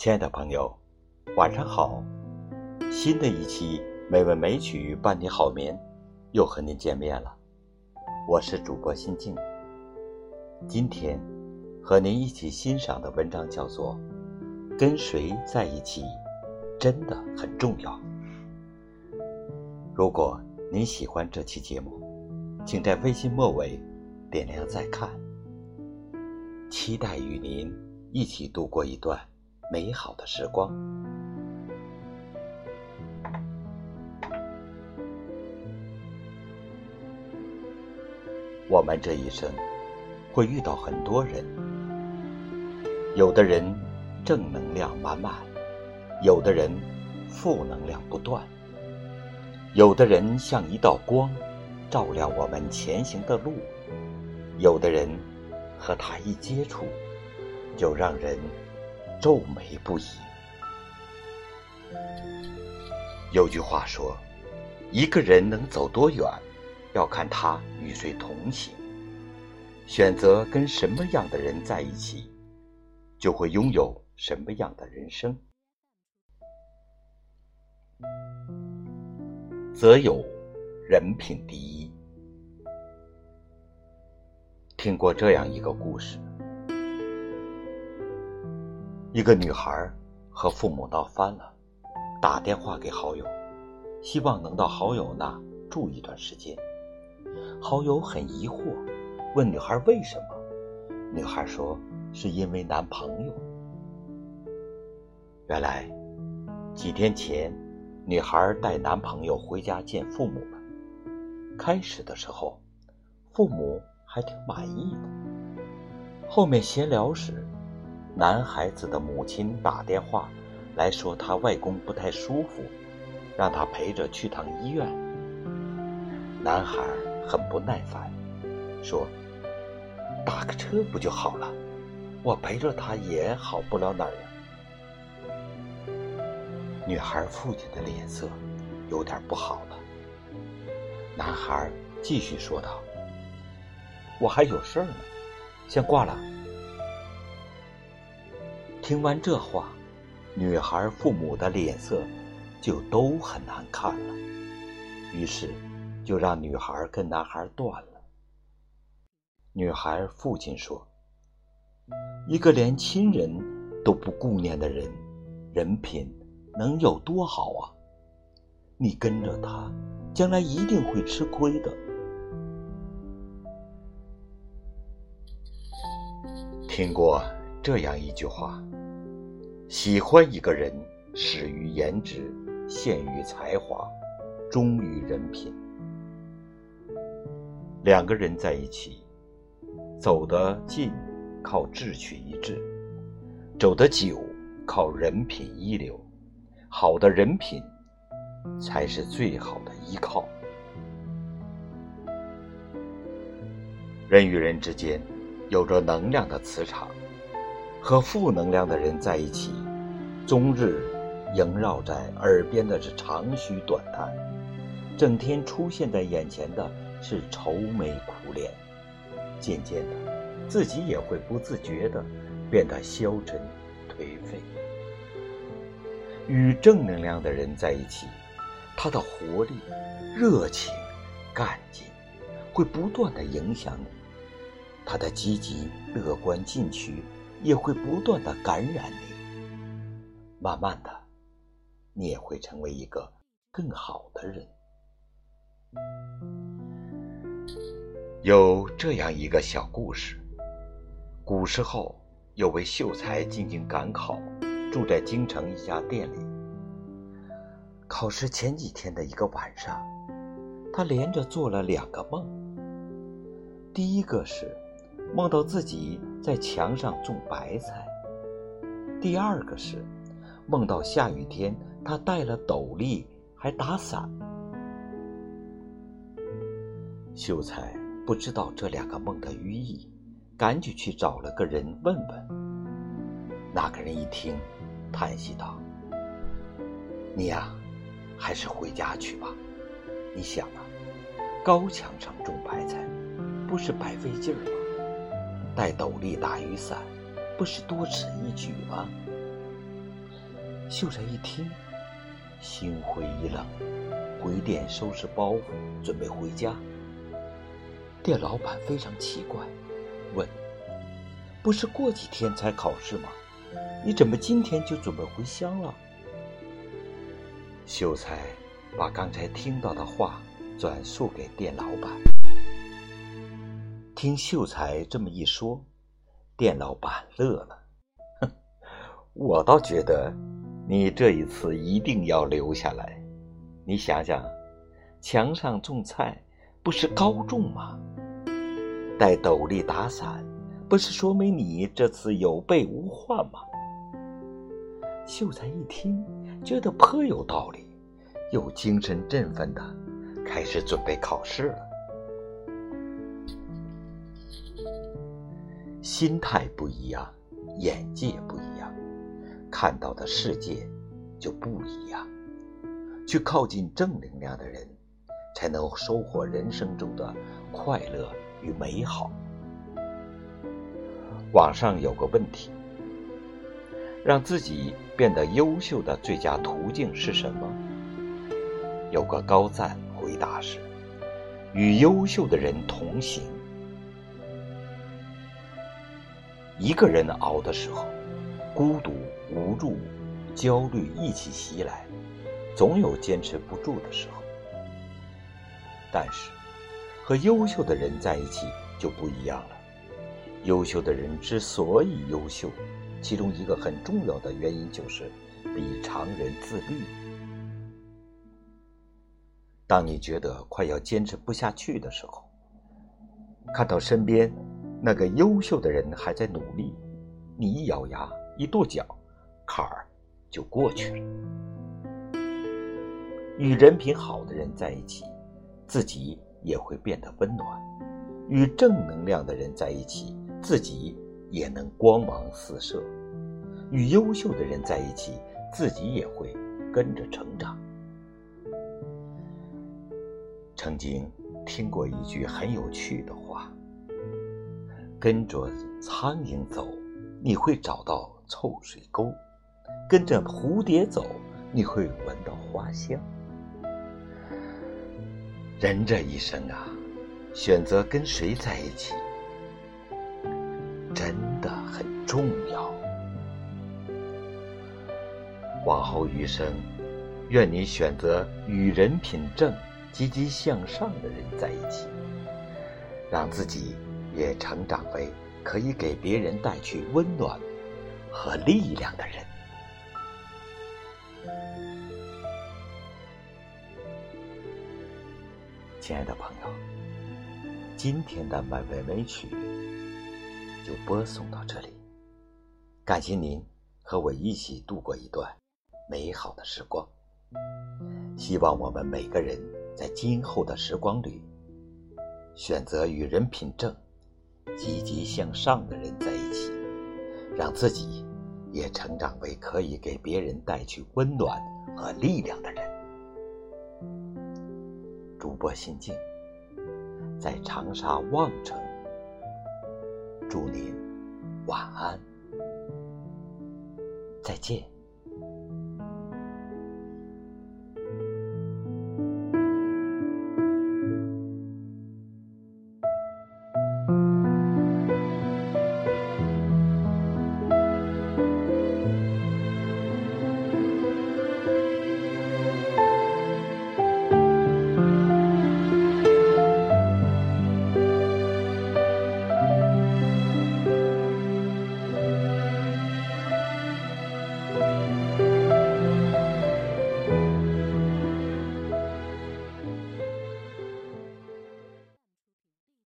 亲爱的朋友，晚上好！新的一期美文美曲伴你好眠，又和您见面了。我是主播心静。今天和您一起欣赏的文章叫做《跟谁在一起真的很重要》。如果您喜欢这期节目，请在微信末尾点亮再看。期待与您一起度过一段。美好的时光。我们这一生会遇到很多人，有的人正能量满满，有的人负能量不断，有的人像一道光，照亮我们前行的路，有的人和他一接触，就让人。皱眉不已。有句话说：“一个人能走多远，要看他与谁同行。选择跟什么样的人在一起，就会拥有什么样的人生。”则有人品第一。听过这样一个故事。一个女孩和父母闹翻了，打电话给好友，希望能到好友那住一段时间。好友很疑惑，问女孩为什么？女孩说是因为男朋友。原来几天前，女孩带男朋友回家见父母了。开始的时候，父母还挺满意的。后面闲聊时。男孩子的母亲打电话来说，他外公不太舒服，让他陪着去趟医院。男孩很不耐烦，说：“打个车不就好了？我陪着他也好不了哪儿呀。”女孩父亲的脸色有点不好了。男孩继续说道：“我还有事儿呢，先挂了。”听完这话，女孩父母的脸色就都很难看了，于是就让女孩跟男孩断了。女孩父亲说：“一个连亲人都不顾念的人，人品能有多好啊？你跟着他，将来一定会吃亏的。”听过这样一句话。喜欢一个人，始于颜值，陷于才华，忠于人品。两个人在一起，走得近靠志趣一致，走得久靠人品一流。好的人品才是最好的依靠。人与人之间有着能量的磁场。和负能量的人在一起，终日萦绕在耳边的是长吁短叹，整天出现在眼前的是愁眉苦脸，渐渐的，自己也会不自觉的变得消沉颓废。与正能量的人在一起，他的活力、热情、干劲，会不断的影响你，他的积极、乐观、进取。也会不断的感染你，慢慢的，你也会成为一个更好的人。有这样一个小故事：古时候有位秀才进京赶考，住在京城一家店里。考试前几天的一个晚上，他连着做了两个梦。第一个是。梦到自己在墙上种白菜。第二个是梦到下雨天，他戴了斗笠还打伞。秀才不知道这两个梦的寓意，赶紧去找了个人问问。那个人一听，叹息道：“你呀，还是回家去吧。你想啊，高墙上种白菜，不是白费劲儿吗？”戴斗笠打雨伞，不是多此一举吗？秀才一听，心灰意冷，回店收拾包袱，准备回家。店老板非常奇怪，问：“不是过几天才考试吗？你怎么今天就准备回乡了？”秀才把刚才听到的话转述给店老板。听秀才这么一说，店老板乐了，哼，我倒觉得你这一次一定要留下来。你想想，墙上种菜不是高种吗？戴斗笠打伞，不是说明你这次有备无患吗？秀才一听，觉得颇有道理，又精神振奋的开始准备考试了。心态不一样，眼界不一样，看到的世界就不一样。去靠近正能量的人，才能收获人生中的快乐与美好。网上有个问题：让自己变得优秀的最佳途径是什么？有个高赞回答是：与优秀的人同行。一个人熬的时候，孤独、无助、焦虑一起袭来，总有坚持不住的时候。但是，和优秀的人在一起就不一样了。优秀的人之所以优秀，其中一个很重要的原因就是比常人自律。当你觉得快要坚持不下去的时候，看到身边。那个优秀的人还在努力，你一咬牙一跺脚，坎儿就过去了。与人品好的人在一起，自己也会变得温暖；与正能量的人在一起，自己也能光芒四射；与优秀的人在一起，自己也会跟着成长。曾经听过一句很有趣的话。跟着苍蝇走，你会找到臭水沟；跟着蝴蝶走，你会闻到花香。人这一生啊，选择跟谁在一起，真的很重要。往后余生，愿你选择与人品正、积极向上的人在一起，让自己。也成长为可以给别人带去温暖和力量的人。亲爱的朋友，今天的美味美曲就播送到这里，感谢您和我一起度过一段美好的时光。希望我们每个人在今后的时光里，选择与人品正。积极向上的人在一起，让自己也成长为可以给别人带去温暖和力量的人。主播心静，在长沙望城，祝您晚安，再见。